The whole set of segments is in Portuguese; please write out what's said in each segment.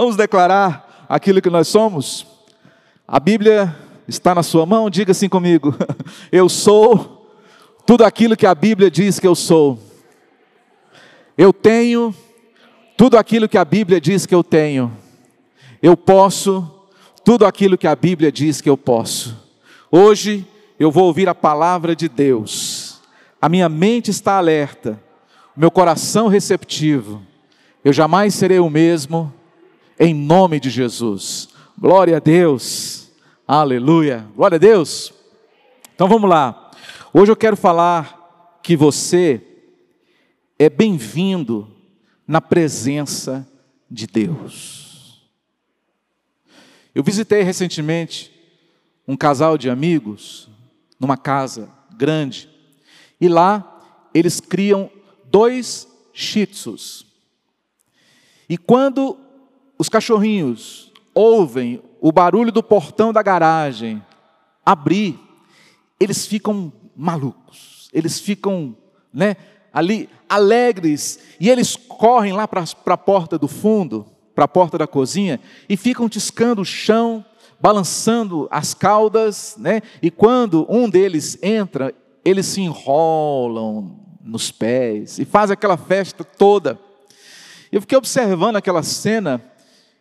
Vamos declarar aquilo que nós somos? A Bíblia está na sua mão, diga assim comigo: Eu sou tudo aquilo que a Bíblia diz que eu sou. Eu tenho tudo aquilo que a Bíblia diz que eu tenho. Eu posso tudo aquilo que a Bíblia diz que eu posso. Hoje eu vou ouvir a palavra de Deus. A minha mente está alerta, o meu coração receptivo. Eu jamais serei o mesmo, em nome de Jesus. Glória a Deus. Aleluia. Glória a Deus. Então vamos lá. Hoje eu quero falar que você é bem-vindo na presença de Deus. Eu visitei recentemente um casal de amigos numa casa grande e lá eles criam dois shih tzus. E quando os cachorrinhos ouvem o barulho do portão da garagem abrir, eles ficam malucos, eles ficam, né, ali alegres, e eles correm lá para a porta do fundo, para a porta da cozinha, e ficam tiscando o chão, balançando as caudas, né? E quando um deles entra, eles se enrolam nos pés e fazem aquela festa toda. Eu fiquei observando aquela cena,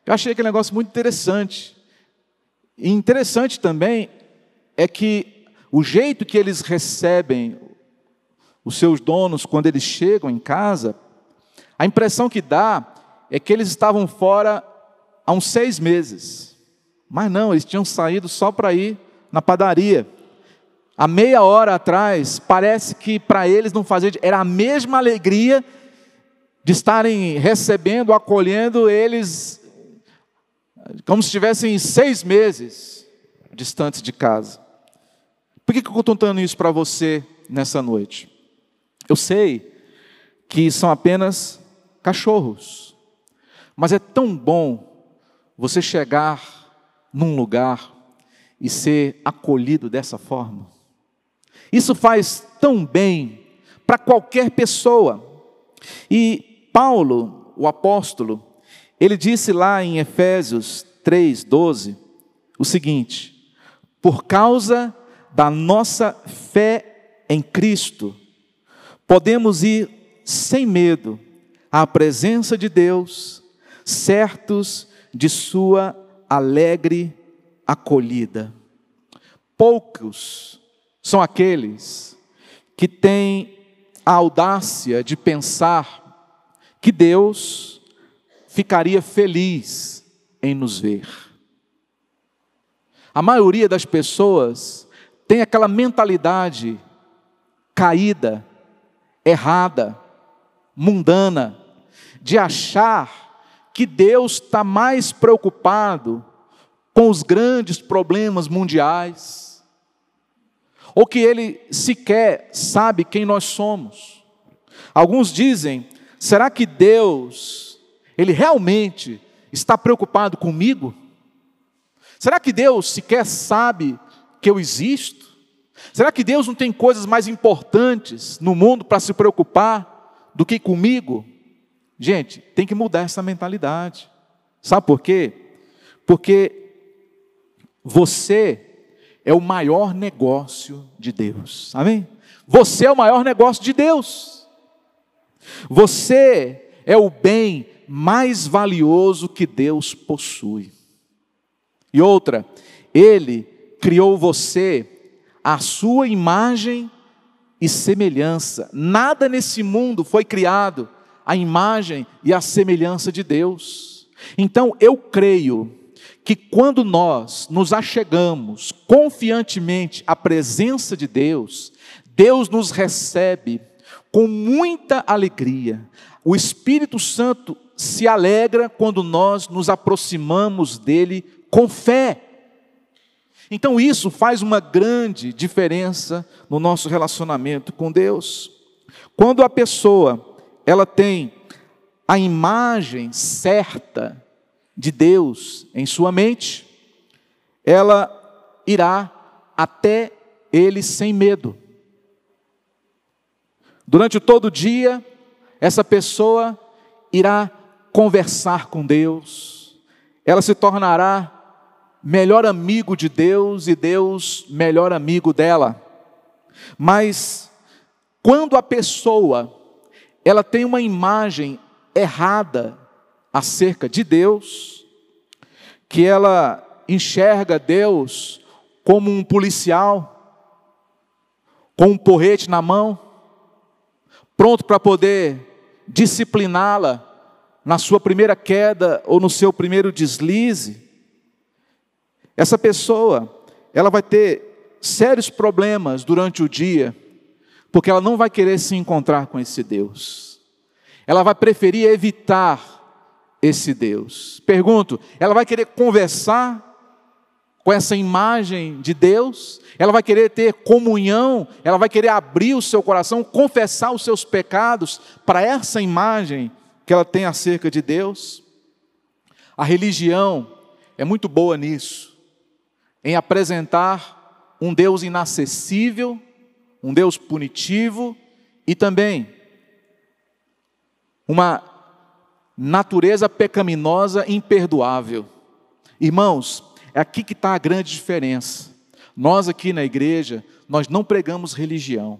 eu achei aquele negócio muito interessante. E interessante também é que o jeito que eles recebem os seus donos quando eles chegam em casa, a impressão que dá é que eles estavam fora há uns seis meses. Mas não, eles tinham saído só para ir na padaria. Há meia hora atrás, parece que para eles não fazia, era a mesma alegria de estarem recebendo, acolhendo eles, como se estivessem seis meses distantes de casa. Por que, que eu estou contando isso para você nessa noite? Eu sei que são apenas cachorros, mas é tão bom você chegar num lugar e ser acolhido dessa forma. Isso faz tão bem para qualquer pessoa. E Paulo, o apóstolo, ele disse lá em Efésios 3:12 o seguinte: Por causa da nossa fé em Cristo, podemos ir sem medo à presença de Deus, certos de Sua alegre acolhida. Poucos são aqueles que têm a audácia de pensar que Deus ficaria feliz em nos ver. A maioria das pessoas tem aquela mentalidade caída errada, mundana, de achar que Deus está mais preocupado com os grandes problemas mundiais, ou que Ele sequer sabe quem nós somos. Alguns dizem: será que Deus, Ele realmente está preocupado comigo? Será que Deus sequer sabe que eu existo? Será que Deus não tem coisas mais importantes no mundo para se preocupar do que comigo? Gente, tem que mudar essa mentalidade. Sabe por quê? Porque você é o maior negócio de Deus. Amém? Você é o maior negócio de Deus. Você é o bem mais valioso que Deus possui. E outra, Ele criou você a sua imagem e semelhança. Nada nesse mundo foi criado à imagem e à semelhança de Deus. Então eu creio que quando nós nos achegamos confiantemente à presença de Deus, Deus nos recebe com muita alegria. O Espírito Santo se alegra quando nós nos aproximamos dele com fé. Então isso faz uma grande diferença no nosso relacionamento com Deus. Quando a pessoa ela tem a imagem certa de Deus em sua mente, ela irá até ele sem medo. Durante todo o dia, essa pessoa irá conversar com Deus, ela se tornará melhor amigo de Deus e Deus melhor amigo dela. Mas quando a pessoa ela tem uma imagem errada acerca de Deus, que ela enxerga Deus como um policial com um porrete na mão, pronto para poder discipliná-la na sua primeira queda ou no seu primeiro deslize, essa pessoa, ela vai ter sérios problemas durante o dia, porque ela não vai querer se encontrar com esse Deus. Ela vai preferir evitar esse Deus. Pergunto, ela vai querer conversar com essa imagem de Deus? Ela vai querer ter comunhão? Ela vai querer abrir o seu coração, confessar os seus pecados para essa imagem que ela tem acerca de Deus? A religião é muito boa nisso em apresentar um Deus inacessível, um Deus punitivo e também uma natureza pecaminosa imperdoável. Irmãos, é aqui que está a grande diferença. Nós aqui na igreja, nós não pregamos religião,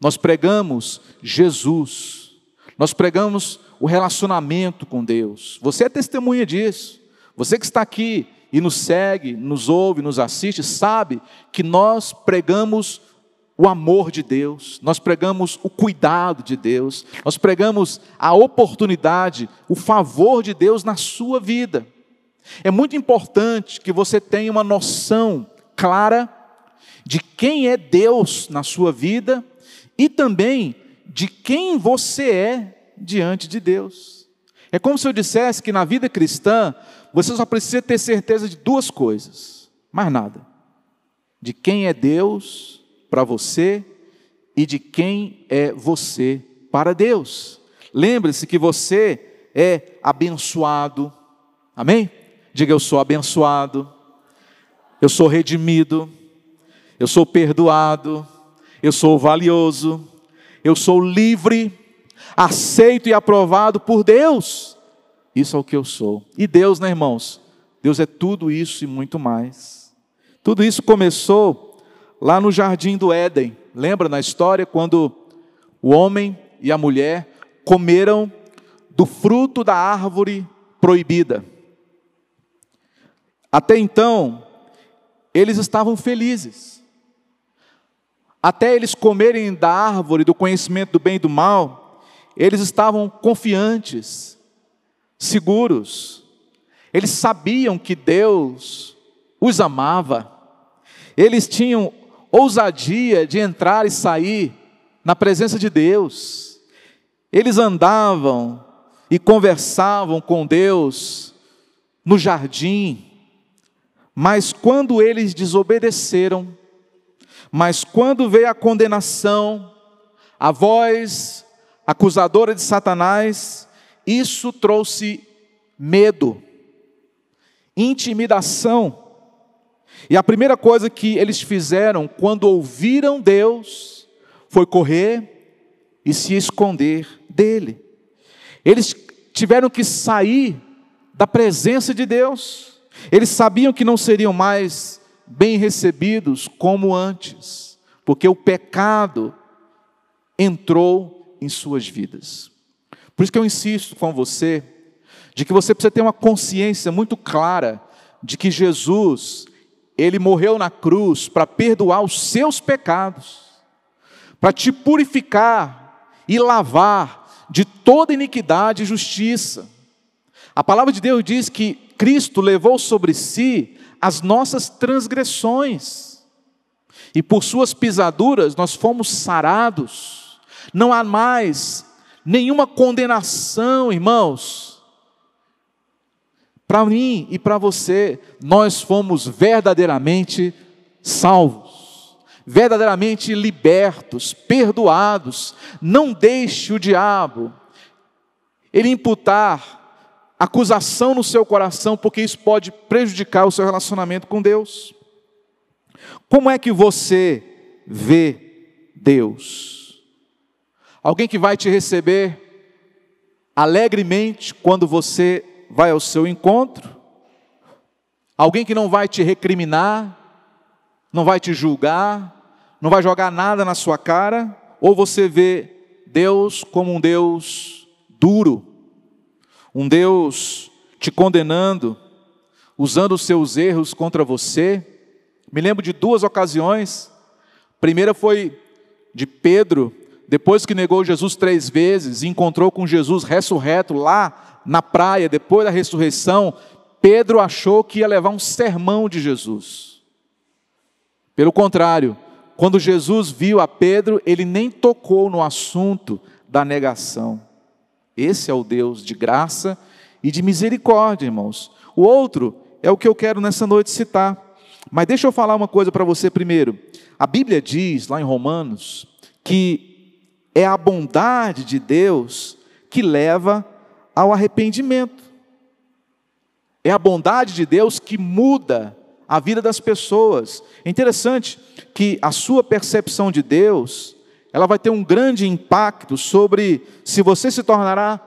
nós pregamos Jesus, nós pregamos o relacionamento com Deus. Você é testemunha disso. Você que está aqui e nos segue, nos ouve, nos assiste, sabe que nós pregamos o amor de Deus, nós pregamos o cuidado de Deus, nós pregamos a oportunidade, o favor de Deus na sua vida. É muito importante que você tenha uma noção clara de quem é Deus na sua vida e também de quem você é diante de Deus. É como se eu dissesse que na vida cristã você só precisa ter certeza de duas coisas, mais nada: de quem é Deus para você e de quem é você para Deus. Lembre-se que você é abençoado, amém? Diga eu sou abençoado, eu sou redimido, eu sou perdoado, eu sou valioso, eu sou livre, aceito e aprovado por Deus. Isso é o que eu sou. E Deus, né, irmãos? Deus é tudo isso e muito mais. Tudo isso começou lá no jardim do Éden. Lembra na história quando o homem e a mulher comeram do fruto da árvore proibida? Até então, eles estavam felizes. Até eles comerem da árvore do conhecimento do bem e do mal, eles estavam confiantes seguros. Eles sabiam que Deus os amava. Eles tinham ousadia de entrar e sair na presença de Deus. Eles andavam e conversavam com Deus no jardim. Mas quando eles desobedeceram, mas quando veio a condenação, a voz acusadora de Satanás, isso trouxe medo, intimidação. E a primeira coisa que eles fizeram quando ouviram Deus foi correr e se esconder dele. Eles tiveram que sair da presença de Deus. Eles sabiam que não seriam mais bem recebidos como antes, porque o pecado entrou em suas vidas. Por isso que eu insisto com você, de que você precisa ter uma consciência muito clara de que Jesus, ele morreu na cruz para perdoar os seus pecados, para te purificar e lavar de toda iniquidade e justiça. A palavra de Deus diz que Cristo levou sobre si as nossas transgressões, e por suas pisaduras nós fomos sarados. Não há mais nenhuma condenação, irmãos. Para mim e para você, nós fomos verdadeiramente salvos, verdadeiramente libertos, perdoados. Não deixe o diabo ele imputar acusação no seu coração, porque isso pode prejudicar o seu relacionamento com Deus. Como é que você vê Deus? Alguém que vai te receber alegremente quando você vai ao seu encontro, Alguém que não vai te recriminar, não vai te julgar, não vai jogar nada na sua cara, ou você vê Deus como um Deus duro, um Deus te condenando, usando os seus erros contra você. Me lembro de duas ocasiões. A primeira foi de Pedro, depois que negou Jesus três vezes, e encontrou com Jesus ressurreto lá na praia, depois da ressurreição, Pedro achou que ia levar um sermão de Jesus. Pelo contrário, quando Jesus viu a Pedro, ele nem tocou no assunto da negação. Esse é o Deus de graça e de misericórdia, irmãos. O outro é o que eu quero nessa noite citar. Mas deixa eu falar uma coisa para você primeiro. A Bíblia diz, lá em Romanos, que é a bondade de Deus que leva ao arrependimento. É a bondade de Deus que muda a vida das pessoas. É interessante que a sua percepção de Deus, ela vai ter um grande impacto sobre se você se tornará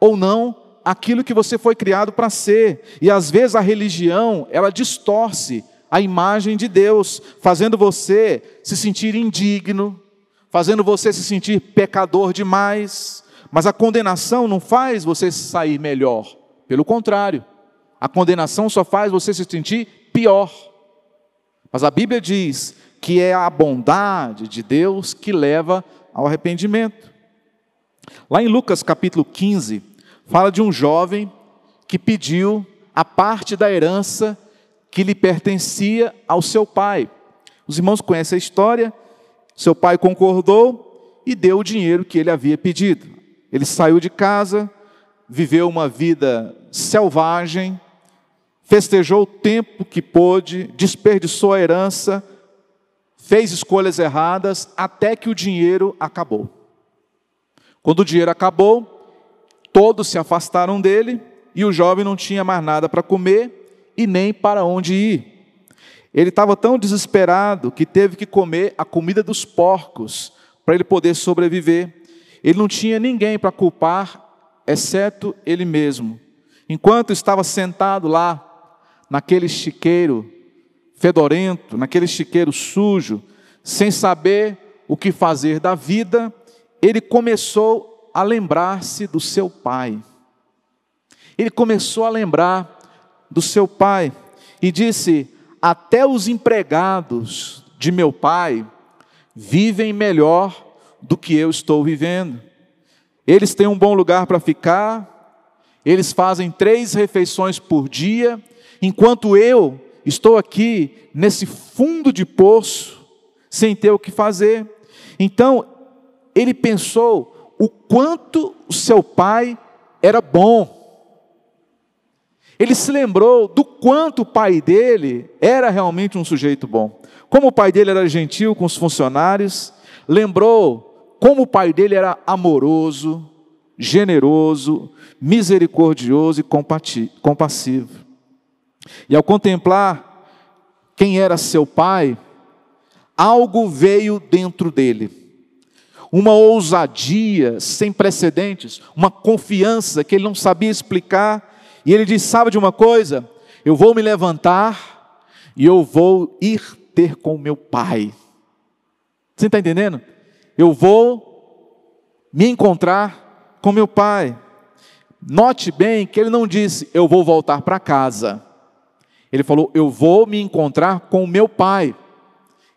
ou não aquilo que você foi criado para ser. E às vezes a religião, ela distorce a imagem de Deus, fazendo você se sentir indigno, fazendo você se sentir pecador demais. Mas a condenação não faz você sair melhor, pelo contrário, a condenação só faz você se sentir pior. Mas a Bíblia diz que é a bondade de Deus que leva ao arrependimento. Lá em Lucas capítulo 15, fala de um jovem que pediu a parte da herança que lhe pertencia ao seu pai. Os irmãos conhecem a história. Seu pai concordou e deu o dinheiro que ele havia pedido. Ele saiu de casa, viveu uma vida selvagem, festejou o tempo que pôde, desperdiçou a herança, fez escolhas erradas, até que o dinheiro acabou. Quando o dinheiro acabou, todos se afastaram dele e o jovem não tinha mais nada para comer e nem para onde ir. Ele estava tão desesperado que teve que comer a comida dos porcos para ele poder sobreviver. Ele não tinha ninguém para culpar, exceto ele mesmo. Enquanto estava sentado lá, naquele chiqueiro fedorento, naquele chiqueiro sujo, sem saber o que fazer da vida, ele começou a lembrar-se do seu pai. Ele começou a lembrar do seu pai e disse: Até os empregados de meu pai vivem melhor do que eu estou vivendo. Eles têm um bom lugar para ficar, eles fazem três refeições por dia enquanto eu estou aqui nesse fundo de poço, sem ter o que fazer. Então, ele pensou o quanto o seu pai era bom. Ele se lembrou do quanto o pai dele era realmente um sujeito bom. Como o pai dele era gentil com os funcionários, lembrou como o pai dele era amoroso, generoso, misericordioso e compassivo. E ao contemplar quem era seu pai, algo veio dentro dele. Uma ousadia sem precedentes, uma confiança que ele não sabia explicar. E ele disse: Sabe de uma coisa? Eu vou me levantar e eu vou ir ter com meu pai. Você está entendendo? Eu vou me encontrar com meu pai. Note bem que ele não disse, eu vou voltar para casa. Ele falou: Eu vou me encontrar com o meu pai.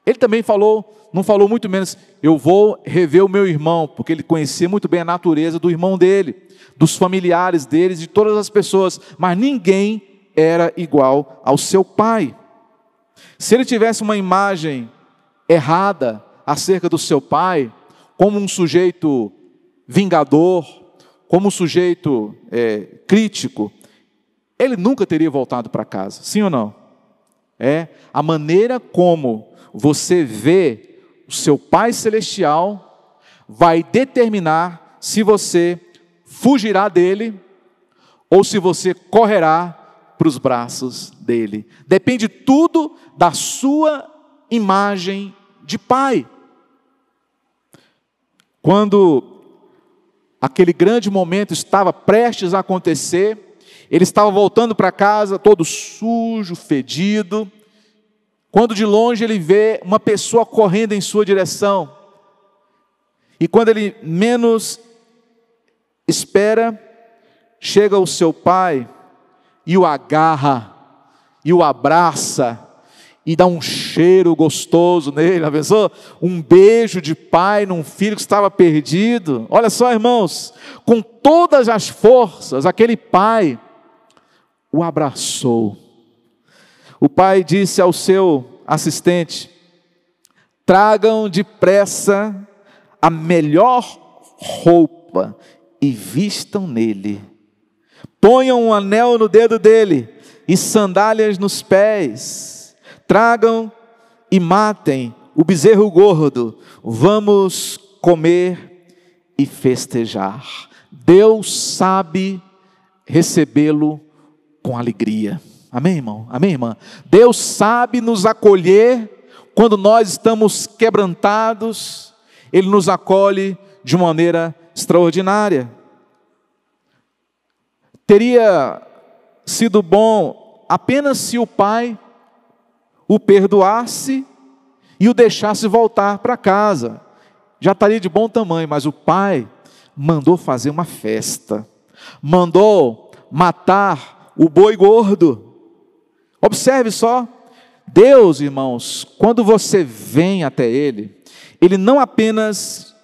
Ele também falou, não falou muito menos, eu vou rever o meu irmão, porque ele conhecia muito bem a natureza do irmão dele, dos familiares deles, de todas as pessoas, mas ninguém era igual ao seu pai. Se ele tivesse uma imagem errada acerca do seu pai, como um sujeito vingador, como um sujeito é, crítico, ele nunca teria voltado para casa, sim ou não? É a maneira como você vê o seu Pai Celestial vai determinar se você fugirá dele ou se você correrá para os braços dele. Depende tudo da sua imagem de pai. Quando aquele grande momento estava prestes a acontecer, Ele estava voltando para casa, todo sujo, fedido, quando de longe ele vê uma pessoa correndo em sua direção. E quando ele menos espera, chega o seu pai e o agarra, e o abraça, e dá um cheiro gostoso nele, pensou? Um beijo de pai num filho que estava perdido. Olha só, irmãos, com todas as forças, aquele pai o abraçou. O pai disse ao seu assistente: tragam depressa a melhor roupa e vistam nele. Ponham um anel no dedo dele e sandálias nos pés. Tragam e matem o bezerro gordo. Vamos comer e festejar. Deus sabe recebê-lo com alegria. Amém, irmão? Amém, irmã? Deus sabe nos acolher quando nós estamos quebrantados, Ele nos acolhe de uma maneira extraordinária. Teria sido bom apenas se o pai o perdoasse e o deixasse voltar para casa. Já estaria de bom tamanho, mas o pai mandou fazer uma festa, mandou matar o boi gordo. Observe só, Deus, irmãos, quando você vem até Ele, Ele não apenas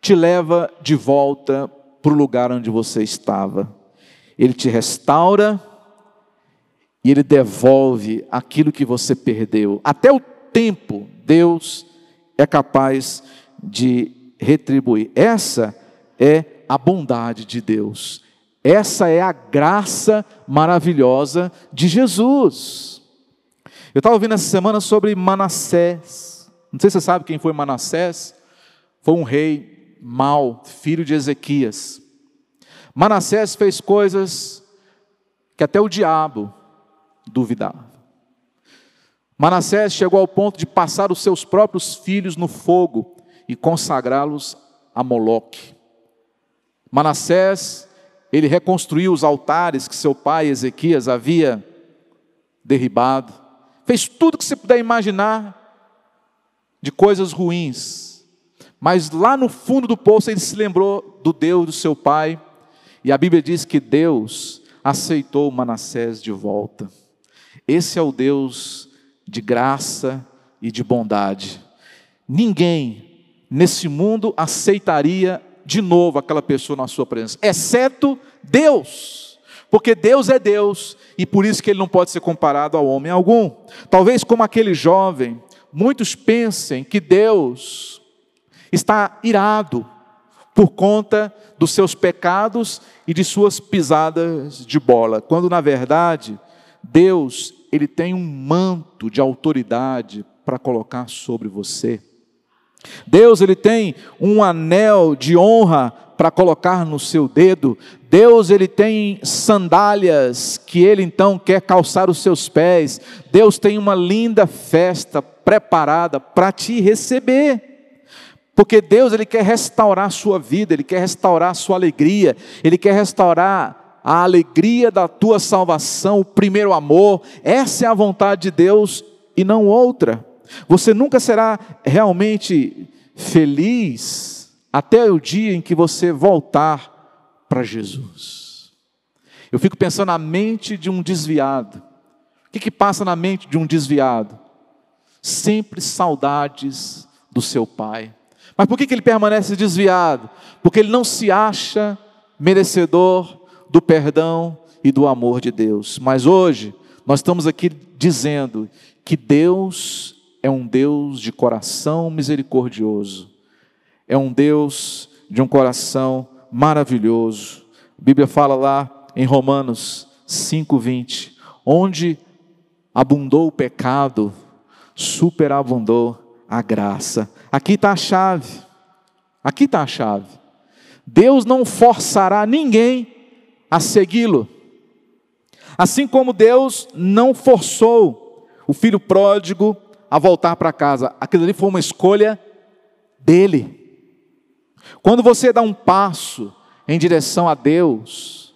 te leva de volta para o lugar onde você estava, Ele te restaura e Ele devolve aquilo que você perdeu. Até o tempo, Deus é capaz de retribuir. Essa é a bondade de Deus. Essa é a graça maravilhosa de Jesus. Eu estava ouvindo essa semana sobre Manassés. Não sei se você sabe quem foi Manassés. Foi um rei mau, filho de Ezequias. Manassés fez coisas que até o diabo duvidava. Manassés chegou ao ponto de passar os seus próprios filhos no fogo e consagrá-los a Moloque. Manassés, ele reconstruiu os altares que seu pai Ezequias havia derribado. Fez tudo que você puder imaginar de coisas ruins. Mas lá no fundo do poço ele se lembrou do Deus do seu pai. E a Bíblia diz que Deus aceitou Manassés de volta. Esse é o Deus de graça e de bondade. Ninguém nesse mundo aceitaria de novo aquela pessoa na sua presença, exceto Deus. Porque Deus é Deus e por isso que ele não pode ser comparado ao homem algum. Talvez como aquele jovem, muitos pensem que Deus está irado por conta dos seus pecados e de suas pisadas de bola, quando na verdade Deus, ele tem um manto de autoridade para colocar sobre você. Deus ele tem um anel de honra para colocar no seu dedo. Deus ele tem sandálias que ele então quer calçar os seus pés. Deus tem uma linda festa preparada para te receber. Porque Deus ele quer restaurar a sua vida, ele quer restaurar a sua alegria, ele quer restaurar a alegria da tua salvação, o primeiro amor. Essa é a vontade de Deus e não outra. Você nunca será realmente feliz até o dia em que você voltar para Jesus. Eu fico pensando na mente de um desviado. O que, que passa na mente de um desviado? Sempre saudades do seu pai. Mas por que, que ele permanece desviado? Porque ele não se acha merecedor do perdão e do amor de Deus. Mas hoje, nós estamos aqui dizendo que Deus é um Deus de coração misericordioso, é um Deus de um coração maravilhoso. A Bíblia fala lá em Romanos 5:20, onde abundou o pecado, superabundou a graça. Aqui está a chave. Aqui está a chave. Deus não forçará ninguém a segui-lo. Assim como Deus não forçou o filho pródigo a voltar para casa. Aquilo ali foi uma escolha dele. Quando você dá um passo em direção a Deus,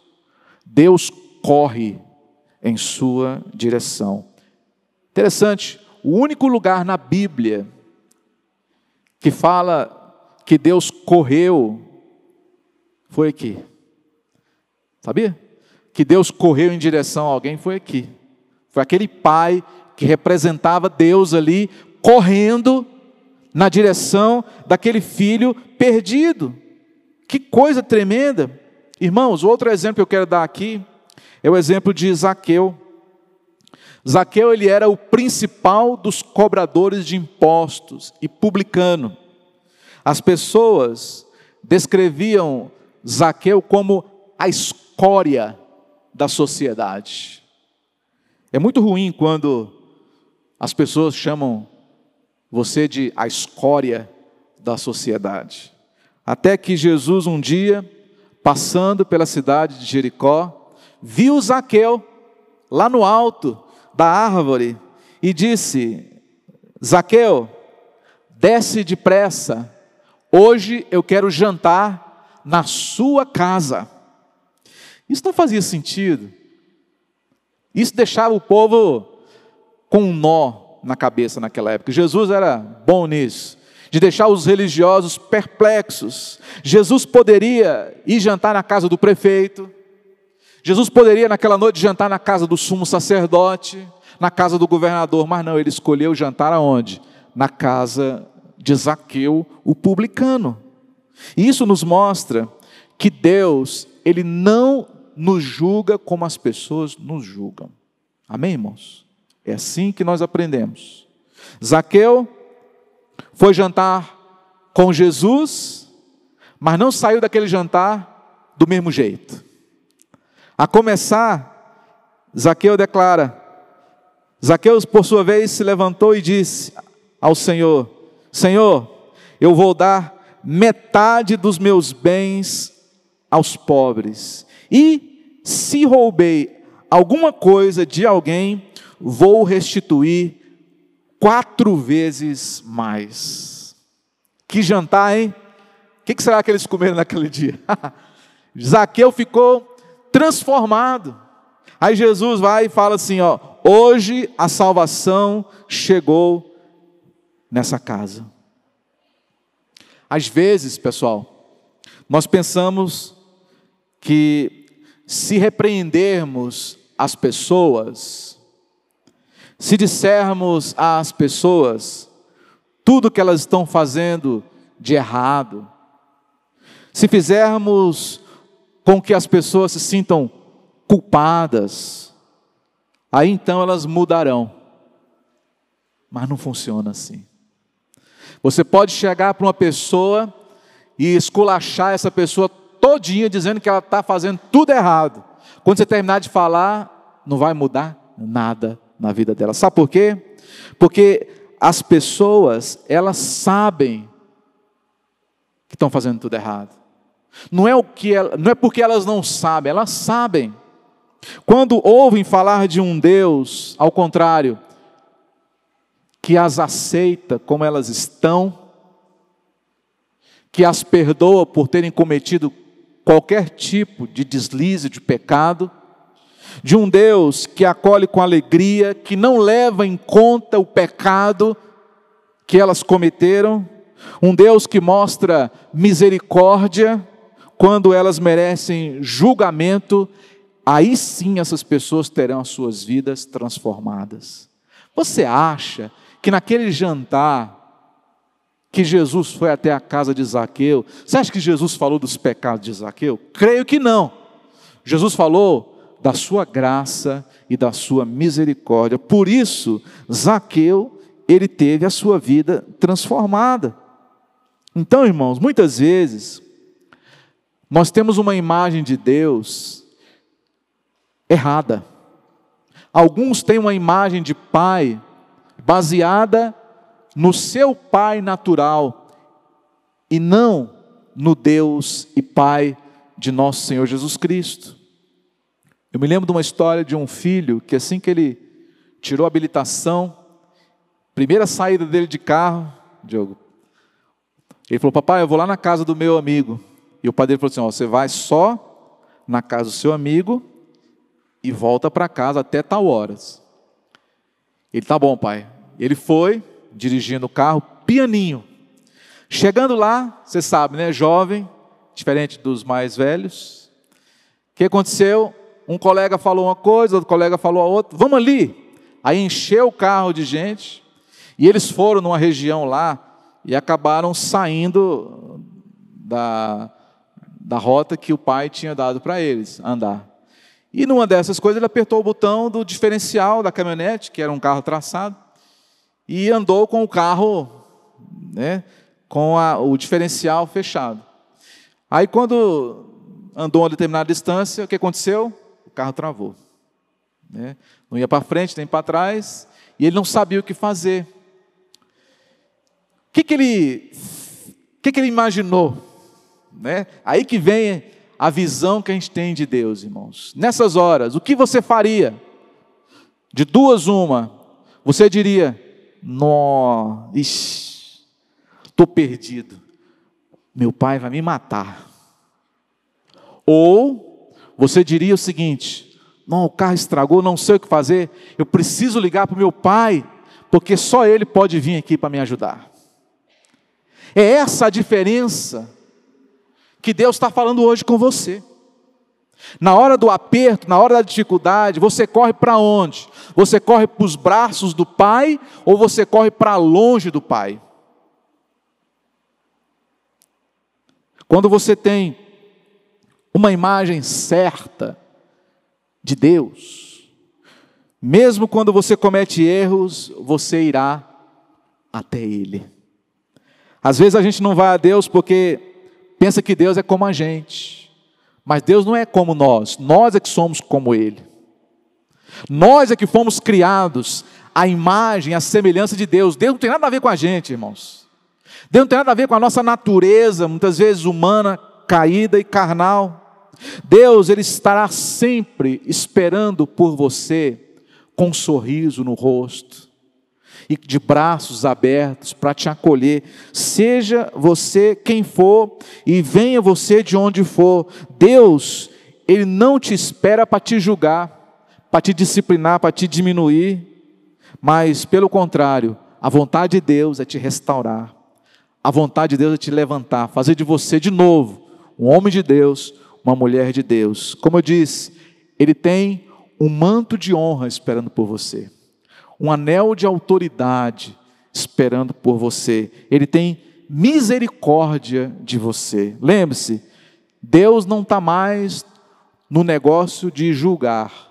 Deus corre em sua direção. Interessante, o único lugar na Bíblia que fala que Deus correu foi aqui. Sabia? Que Deus correu em direção a alguém foi aqui. Foi aquele pai que representava Deus ali correndo na direção daquele filho perdido. Que coisa tremenda. Irmãos, outro exemplo que eu quero dar aqui é o exemplo de Zaqueu. Zaqueu ele era o principal dos cobradores de impostos e publicano. As pessoas descreviam Zaqueu como a escória da sociedade. É muito ruim quando as pessoas chamam você de a escória da sociedade. Até que Jesus um dia, passando pela cidade de Jericó, viu Zaqueu lá no alto da árvore e disse: Zaqueu, desce depressa, hoje eu quero jantar na sua casa. Isso não fazia sentido. Isso deixava o povo com um nó na cabeça naquela época. Jesus era bom nisso, de deixar os religiosos perplexos. Jesus poderia ir jantar na casa do prefeito, Jesus poderia naquela noite jantar na casa do sumo sacerdote, na casa do governador, mas não, ele escolheu jantar aonde? Na casa de Zaqueu, o publicano. E isso nos mostra que Deus, ele não nos julga como as pessoas nos julgam. Amém, irmãos? É assim que nós aprendemos. Zaqueu foi jantar com Jesus, mas não saiu daquele jantar do mesmo jeito. A começar, Zaqueu declara: Zaqueu, por sua vez, se levantou e disse ao Senhor: Senhor, eu vou dar metade dos meus bens aos pobres, e se roubei alguma coisa de alguém, vou restituir quatro vezes mais. Que jantar, hein? O que será que eles comeram naquele dia? Zaqueu ficou transformado. Aí Jesus vai e fala assim: ó, hoje a salvação chegou nessa casa. Às vezes, pessoal, nós pensamos que se repreendermos as pessoas, se dissermos às pessoas tudo que elas estão fazendo de errado, se fizermos com que as pessoas se sintam culpadas, aí então elas mudarão. Mas não funciona assim. Você pode chegar para uma pessoa e esculachar essa pessoa todinha dizendo que ela está fazendo tudo errado. Quando você terminar de falar, não vai mudar nada na vida dela. Sabe por quê? Porque as pessoas, elas sabem que estão fazendo tudo errado. Não é, o que ela, não é porque elas não sabem, elas sabem. Quando ouvem falar de um Deus, ao contrário, que as aceita como elas estão, que as perdoa por terem cometido qualquer tipo de deslize, de pecado, de um Deus que acolhe com alegria, que não leva em conta o pecado que elas cometeram, um Deus que mostra misericórdia, quando elas merecem julgamento, aí sim essas pessoas terão as suas vidas transformadas. Você acha que naquele jantar que Jesus foi até a casa de Zaqueu, você acha que Jesus falou dos pecados de Zaqueu? Creio que não. Jesus falou da sua graça e da sua misericórdia. Por isso, Zaqueu, ele teve a sua vida transformada. Então, irmãos, muitas vezes nós temos uma imagem de Deus errada. Alguns têm uma imagem de pai baseada no seu pai natural e não no Deus e Pai de nosso Senhor Jesus Cristo. Eu me lembro de uma história de um filho que assim que ele tirou a habilitação, primeira saída dele de carro, Diogo, ele falou: Papai, eu vou lá na casa do meu amigo. E o pai dele falou assim: Você vai só na casa do seu amigo e volta para casa até tal horas. Ele tá bom, pai. Ele foi dirigindo o carro pianinho. Chegando lá, você sabe, né, jovem, diferente dos mais velhos. O que aconteceu? Um colega falou uma coisa, outro colega falou a outra. Vamos ali. Aí encheu o carro de gente. E eles foram numa região lá e acabaram saindo da, da rota que o pai tinha dado para eles andar. E numa dessas coisas ele apertou o botão do diferencial da caminhonete, que era um carro traçado, e andou com o carro, né, com a, o diferencial fechado. Aí quando andou uma determinada distância, o que aconteceu? O carro travou. Né? Não ia para frente nem para trás, e ele não sabia o que fazer. O que, que ele, que, que ele imaginou? Né? Aí que vem a visão que a gente tem de Deus, irmãos. Nessas horas, o que você faria? De duas, uma. Você diria: Nó, estou perdido. Meu pai vai me matar. Ou você diria o seguinte: Não, o carro estragou, não sei o que fazer. Eu preciso ligar para o meu pai, porque só ele pode vir aqui para me ajudar. É essa a diferença que Deus está falando hoje com você. Na hora do aperto, na hora da dificuldade, você corre para onde? Você corre para os braços do Pai ou você corre para longe do Pai? Quando você tem uma imagem certa de Deus, mesmo quando você comete erros, você irá até Ele. Às vezes a gente não vai a Deus porque pensa que Deus é como a gente. Mas Deus não é como nós, nós é que somos como Ele. Nós é que fomos criados à imagem, à semelhança de Deus. Deus não tem nada a ver com a gente, irmãos. Deus não tem nada a ver com a nossa natureza, muitas vezes humana, caída e carnal. Deus, Ele estará sempre esperando por você, com um sorriso no rosto e de braços abertos para te acolher. Seja você quem for e venha você de onde for. Deus, Ele não te espera para te julgar, para te disciplinar, para te diminuir, mas pelo contrário, a vontade de Deus é te restaurar. A vontade de Deus é te levantar, fazer de você de novo um homem de Deus, uma mulher de Deus. Como eu disse, Ele tem um manto de honra esperando por você um anel de autoridade esperando por você. Ele tem misericórdia de você. Lembre-se, Deus não está mais no negócio de julgar.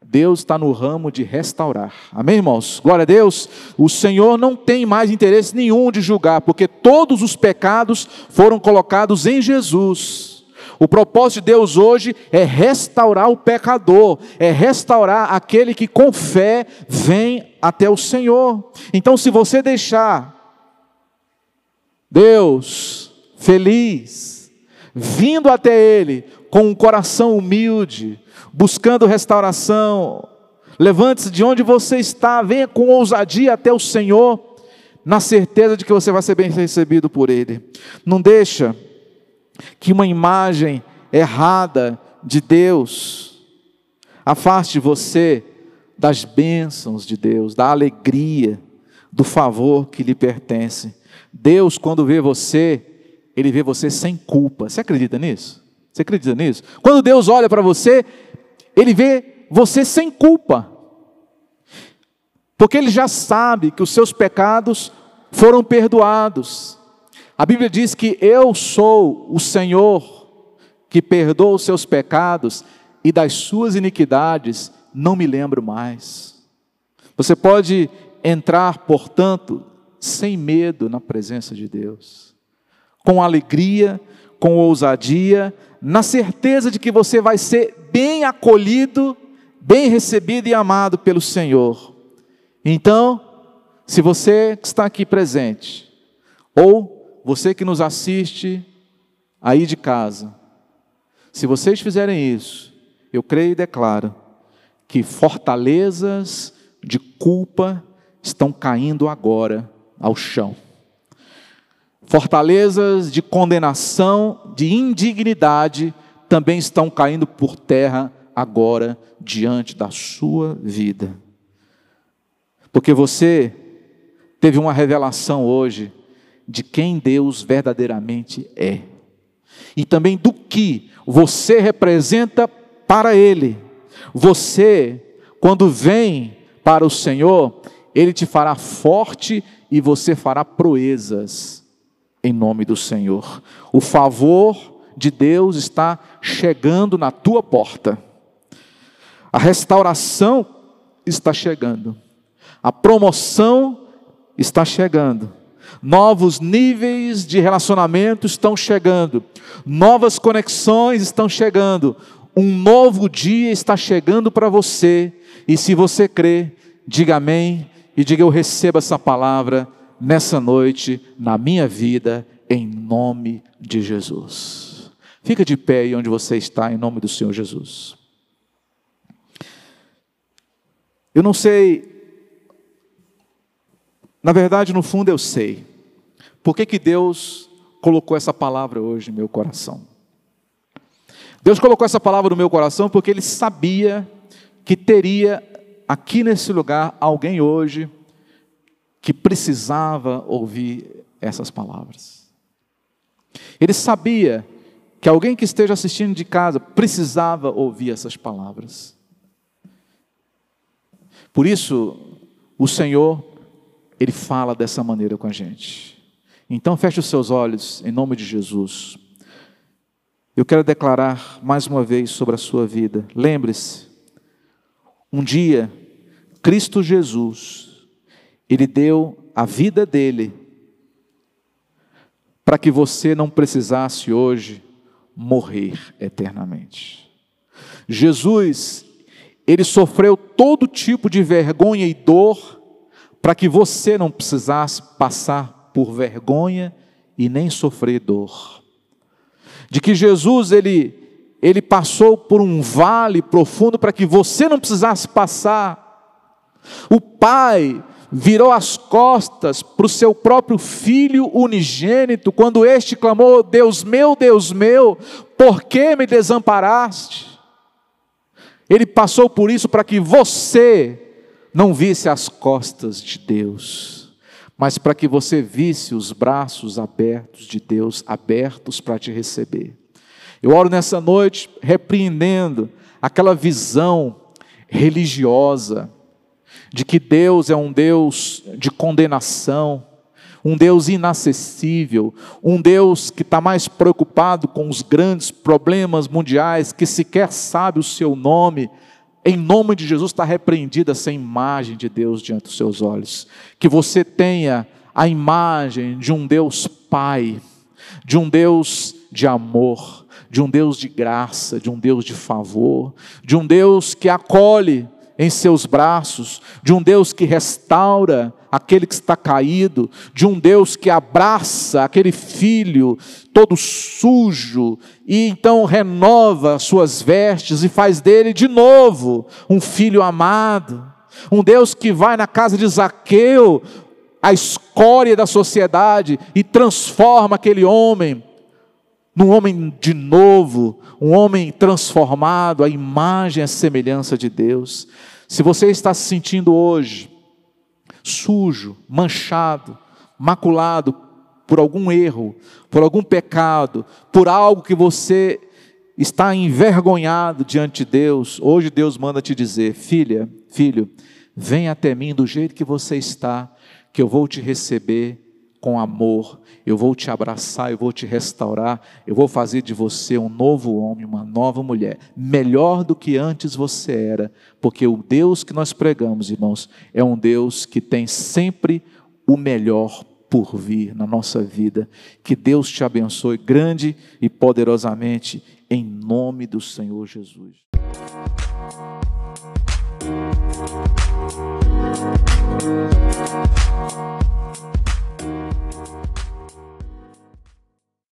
Deus está no ramo de restaurar. Amém, irmãos? Glória a Deus. O Senhor não tem mais interesse nenhum de julgar, porque todos os pecados foram colocados em Jesus. O propósito de Deus hoje é restaurar o pecador, é restaurar aquele que com fé vem até o Senhor. Então, se você deixar Deus feliz, vindo até Ele com um coração humilde, buscando restauração, levante-se de onde você está, venha com ousadia até o Senhor, na certeza de que você vai ser bem recebido por Ele. Não deixa que uma imagem errada de Deus afaste você das bênçãos de Deus, da alegria, do favor que lhe pertence. Deus, quando vê você, ele vê você sem culpa. Você acredita nisso? Você acredita nisso? Quando Deus olha para você, ele vê você sem culpa. Porque ele já sabe que os seus pecados foram perdoados. A Bíblia diz que eu sou o Senhor que perdoa os seus pecados e das suas iniquidades não me lembro mais. Você pode entrar, portanto, sem medo na presença de Deus, com alegria, com ousadia, na certeza de que você vai ser bem acolhido, bem recebido e amado pelo Senhor. Então, se você está aqui presente, ou você que nos assiste aí de casa, se vocês fizerem isso, eu creio e declaro que fortalezas de culpa estão caindo agora ao chão. Fortalezas de condenação, de indignidade também estão caindo por terra agora diante da sua vida. Porque você teve uma revelação hoje de quem Deus verdadeiramente é. E também do que você representa para Ele. Você, quando vem para o Senhor, Ele te fará forte e você fará proezas em nome do Senhor. O favor de Deus está chegando na tua porta. A restauração está chegando. A promoção está chegando. Novos níveis de relacionamento estão chegando. Novas conexões estão chegando. Um novo dia está chegando para você. E se você crê, diga amém e diga eu recebo essa palavra nessa noite na minha vida em nome de Jesus. Fica de pé aí onde você está em nome do Senhor Jesus. Eu não sei na verdade, no fundo eu sei. Por que, que Deus colocou essa palavra hoje em meu coração? Deus colocou essa palavra no meu coração porque Ele sabia que teria aqui nesse lugar alguém hoje que precisava ouvir essas palavras. Ele sabia que alguém que esteja assistindo de casa precisava ouvir essas palavras. Por isso, o Senhor ele fala dessa maneira com a gente. Então feche os seus olhos em nome de Jesus. Eu quero declarar mais uma vez sobre a sua vida. Lembre-se, um dia Cristo Jesus, ele deu a vida dele para que você não precisasse hoje morrer eternamente. Jesus, ele sofreu todo tipo de vergonha e dor para que você não precisasse passar por vergonha e nem sofrer dor. De que Jesus ele ele passou por um vale profundo para que você não precisasse passar. O Pai virou as costas para o seu próprio filho unigênito, quando este clamou: Deus meu, Deus meu, por que me desamparaste? Ele passou por isso para que você não visse as costas de Deus, mas para que você visse os braços abertos de Deus, abertos para te receber. Eu oro nessa noite repreendendo aquela visão religiosa de que Deus é um Deus de condenação, um Deus inacessível, um Deus que está mais preocupado com os grandes problemas mundiais, que sequer sabe o seu nome, em nome de Jesus está repreendida essa imagem de Deus diante dos seus olhos. Que você tenha a imagem de um Deus Pai, de um Deus de amor, de um Deus de graça, de um Deus de favor, de um Deus que acolhe em seus braços, de um Deus que restaura aquele que está caído, de um Deus que abraça aquele filho todo sujo e então renova suas vestes e faz dele de novo um filho amado. Um Deus que vai na casa de Zaqueu, a escória da sociedade, e transforma aquele homem num homem de novo, um homem transformado, a imagem e semelhança de Deus. Se você está se sentindo hoje sujo, manchado, maculado por algum erro, por algum pecado, por algo que você está envergonhado diante de Deus, hoje Deus manda te dizer: filha, filho, vem até mim do jeito que você está, que eu vou te receber com amor, eu vou te abraçar, eu vou te restaurar, eu vou fazer de você um novo homem, uma nova mulher, melhor do que antes você era, porque o Deus que nós pregamos, irmãos, é um Deus que tem sempre o melhor por vir na nossa vida. Que Deus te abençoe grande e poderosamente, em nome do Senhor Jesus. Música